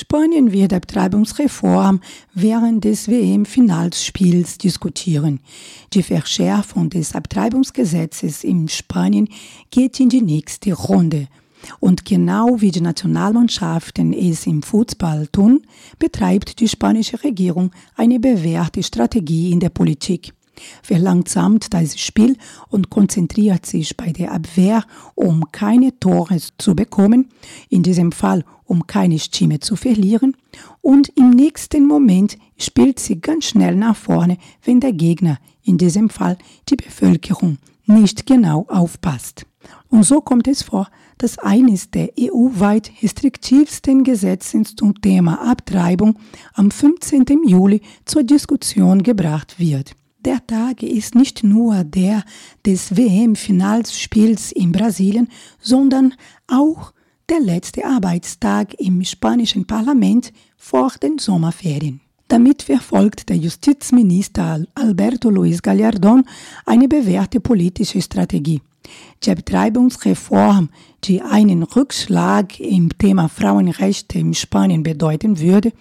Spanien wird Abtreibungsreform während des WM-Finalspiels diskutieren. Die Verschärfung des Abtreibungsgesetzes in Spanien geht in die nächste Runde. Und genau wie die Nationalmannschaften es im Fußball tun, betreibt die spanische Regierung eine bewährte Strategie in der Politik verlangsamt das Spiel und konzentriert sich bei der Abwehr, um keine Tore zu bekommen, in diesem Fall um keine Stimme zu verlieren, und im nächsten Moment spielt sie ganz schnell nach vorne, wenn der Gegner, in diesem Fall die Bevölkerung, nicht genau aufpasst. Und so kommt es vor, dass eines der EU-weit restriktivsten Gesetze zum Thema Abtreibung am 15. Juli zur Diskussion gebracht wird. Der Tag ist nicht nur der des WM-Finalspiels in Brasilien, sondern auch der letzte Arbeitstag im spanischen Parlament vor den Sommerferien. Damit verfolgt der Justizminister Alberto Luis Gallardón eine bewährte politische Strategie. Die Betreibungsreform, die einen Rückschlag im Thema Frauenrechte in Spanien bedeuten würde,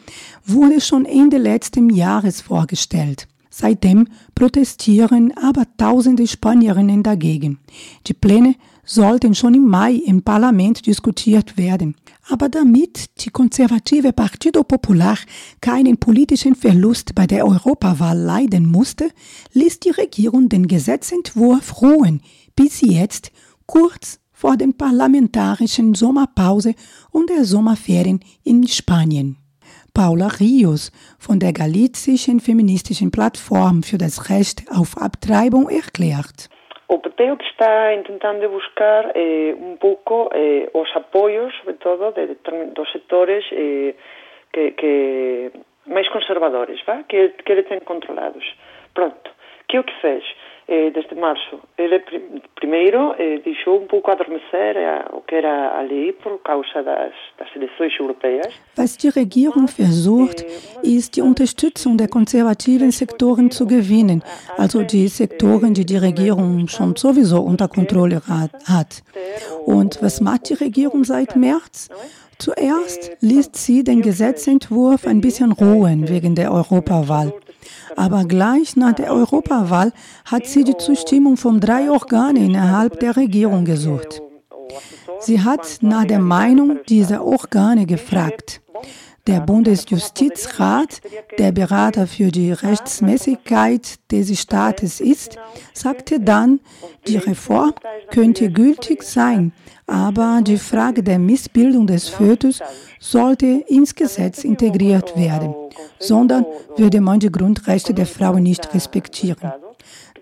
wurde schon Ende letzten Jahres vorgestellt. Seitdem protestieren aber tausende Spanierinnen dagegen. Die Pläne sollten schon im Mai im Parlament diskutiert werden. Aber damit die konservative Partido Popular keinen politischen Verlust bei der Europawahl leiden musste, ließ die Regierung den Gesetzentwurf ruhen, bis jetzt, kurz vor den parlamentarischen Sommerpause und der Sommerferien in Spanien. Paula Rios von der galizischen feministischen Plattform für das Recht auf Abtreibung erklärt. O PP o que está intentando buscar eh, un pouco eh, os apoios, sobre todo, de, dos sectores eh, que, que máis conservadores, va? que, ele ten controlados. Pronto, que o que fez? Eh, desde março. Ele primeiro eh, deixou um pouco adormecer eh, o que era a lei por causa das, das eleições europeias. Was die Regierung versucht, ist die Unterstützung der konservativen Sektoren zu gewinnen, also die Sektoren, die die Regierung schon sowieso unter Kontrolle hat. Und was macht die Regierung seit März? Zuerst ließ sie den Gesetzentwurf ein bisschen ruhen wegen der Europawahl. Aber gleich nach der Europawahl hat sie die Zustimmung von drei Organen innerhalb der Regierung gesucht. Sie hat nach der Meinung dieser Organe gefragt. Der Bundesjustizrat, der Berater für die Rechtsmäßigkeit des Staates ist, sagte dann, die Reform könnte gültig sein, aber die Frage der Missbildung des Fötus sollte ins Gesetz integriert werden, sondern würde man die Grundrechte der Frau nicht respektieren.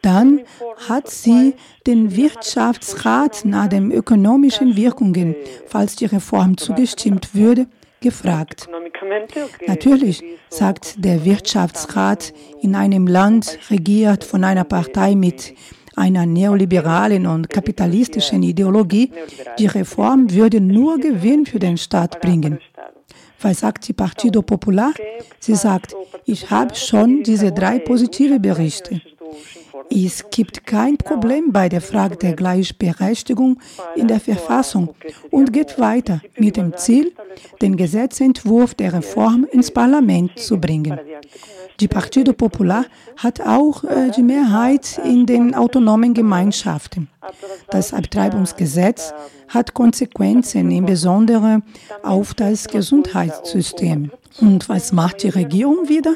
Dann hat sie den Wirtschaftsrat nach den ökonomischen Wirkungen, falls die Reform zugestimmt würde, gefragt. Natürlich, sagt der Wirtschaftsrat, in einem Land regiert von einer Partei mit einer neoliberalen und kapitalistischen Ideologie, die Reform würde nur Gewinn für den Staat bringen. Was sagt die Partido Popular? Sie sagt, ich habe schon diese drei positive Berichte. Es gibt kein Problem bei der Frage der Gleichberechtigung in der Verfassung und geht weiter mit dem Ziel, den Gesetzentwurf der Reform ins Parlament zu bringen. Die Partido Popular hat auch äh, die Mehrheit in den autonomen Gemeinschaften. Das Abtreibungsgesetz hat Konsequenzen, insbesondere auf das Gesundheitssystem. Und was macht die Regierung wieder?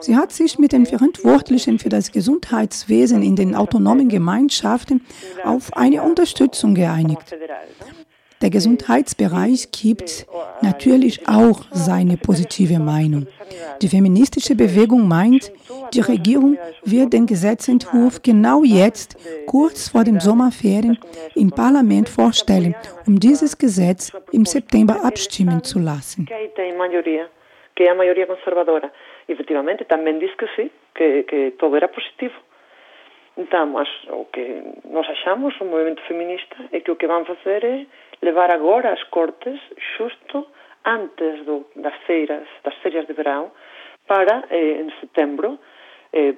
Sie hat sich mit den Verantwortlichen für das Gesundheitswesen in den autonomen Gemeinschaften auf eine Unterstützung geeinigt. Der Gesundheitsbereich gibt natürlich auch seine positive Meinung. Die feministische Bewegung meint, die Regierung wird den Gesetzentwurf genau jetzt, kurz vor den Sommerferien, im Parlament vorstellen, um dieses Gesetz im September abstimmen zu lassen. efectivamente tamén diz que sí, que, que todo era positivo. Então, as, o que nos achamos, o movimento feminista, é que o que van facer é levar agora as cortes xusto antes do, das feiras, das feiras de verão, para, eh, en setembro, eh,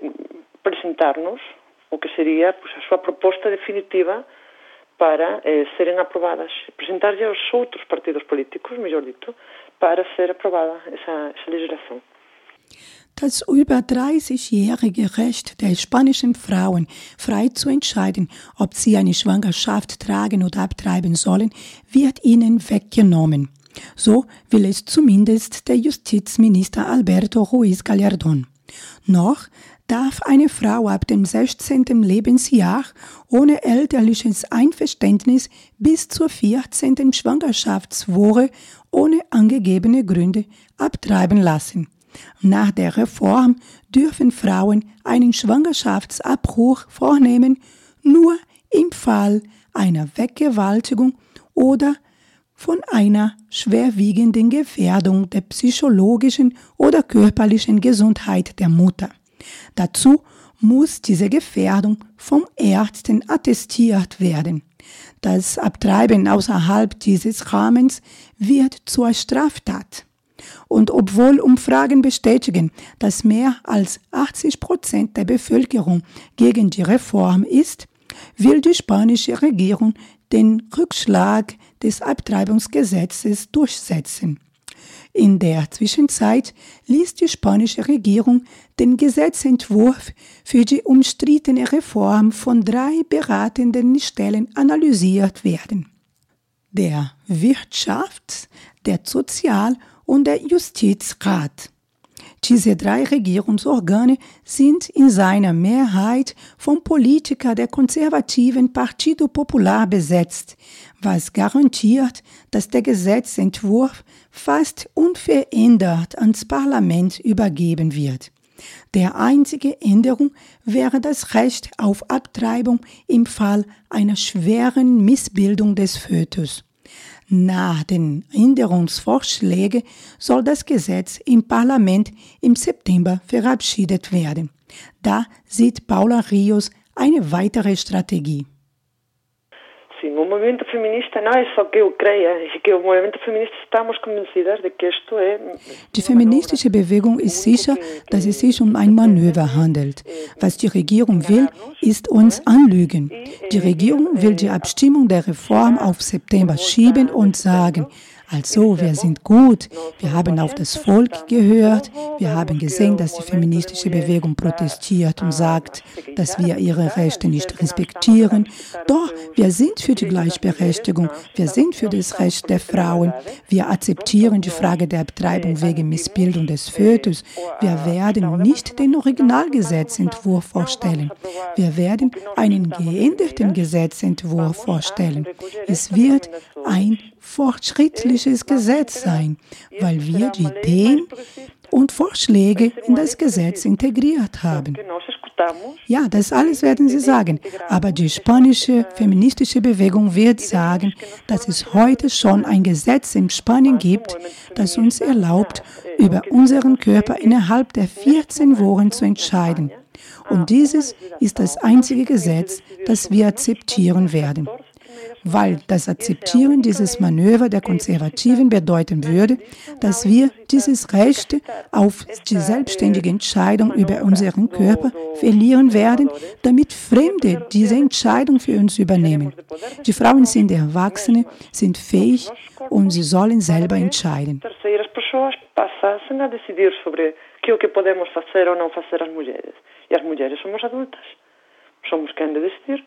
presentarnos o que sería pues, a súa proposta definitiva para eh, seren aprobadas, presentarlle aos outros partidos políticos, mellor dito, para ser aprobada esa, esa legislación. Das über 30-jährige Recht der spanischen Frauen, frei zu entscheiden, ob sie eine Schwangerschaft tragen oder abtreiben sollen, wird ihnen weggenommen. So will es zumindest der Justizminister Alberto Ruiz Gallardón. Noch darf eine Frau ab dem 16. Lebensjahr ohne elterliches Einverständnis bis zur 14. Schwangerschaftswoche ohne angegebene Gründe abtreiben lassen. Nach der Reform dürfen Frauen einen Schwangerschaftsabbruch vornehmen, nur im Fall einer Weggewaltigung oder von einer schwerwiegenden Gefährdung der psychologischen oder körperlichen Gesundheit der Mutter. Dazu muss diese Gefährdung vom Ärzten attestiert werden. Das Abtreiben außerhalb dieses Rahmens wird zur Straftat. Und obwohl Umfragen bestätigen, dass mehr als 80 Prozent der Bevölkerung gegen die Reform ist, will die spanische Regierung den Rückschlag des Abtreibungsgesetzes durchsetzen. In der Zwischenzeit ließ die spanische Regierung den Gesetzentwurf für die umstrittene Reform von drei beratenden Stellen analysiert werden. Der Wirtschafts-, der Sozial- und der Justizrat. Diese drei Regierungsorgane sind in seiner Mehrheit von Politikern der konservativen Partido Popular besetzt, was garantiert, dass der Gesetzentwurf fast unverändert ans Parlament übergeben wird. Der einzige Änderung wäre das Recht auf Abtreibung im Fall einer schweren Missbildung des Fötus. Nach den Änderungsvorschlägen soll das Gesetz im Parlament im September verabschiedet werden. Da sieht Paula Rios eine weitere Strategie. Sim, o movimento feminista não é só que eu creia, é que o movimento feminista estamos convencidas de que isto é. Die feministische Bewegung ist sicher, dass es sich um ein Manöver handelt. Was die Regierung will, ist uns anlügen. Die Regierung will die Abstimmung der Reform auf September schieben und sagen, also, wir sind gut, wir haben auf das Volk gehört, wir haben gesehen, dass die feministische Bewegung protestiert und sagt, dass wir ihre Rechte nicht respektieren. Doch wir sind für die Gleichberechtigung, wir sind für das Recht der Frauen, wir akzeptieren die Frage der Abtreibung wegen Missbildung des Fötus. Wir werden nicht den Originalgesetzentwurf vorstellen. Wir werden einen geänderten Gesetzentwurf vorstellen. Es wird ein fortschrittliches Gesetz sein, weil wir die Ideen und Vorschläge in das Gesetz integriert haben. Ja, das alles werden Sie sagen, aber die spanische feministische Bewegung wird sagen, dass es heute schon ein Gesetz in Spanien gibt, das uns erlaubt, über unseren Körper innerhalb der 14 Wochen zu entscheiden. Und dieses ist das einzige Gesetz, das wir akzeptieren werden weil das Akzeptieren dieses Manöver der Konservativen bedeuten würde, dass wir dieses Recht auf die selbstständige Entscheidung über unseren Körper verlieren werden, damit Fremde diese Entscheidung für uns übernehmen. Die Frauen sind Erwachsene, sind fähig und sie sollen selber entscheiden. passassem a decidir sobre que o que podemos fazer ou não fazer as mulheres. E as mulheres somos adultas. Somos quem de decidir.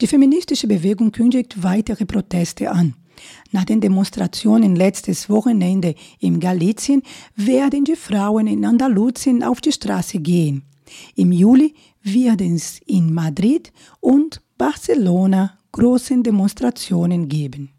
Die feministische Bewegung kündigt weitere Proteste an. Nach den Demonstrationen letztes Wochenende in Galizien werden die Frauen in Andalusien auf die Straße gehen. Im Juli werden es in Madrid und Barcelona große Demonstrationen geben.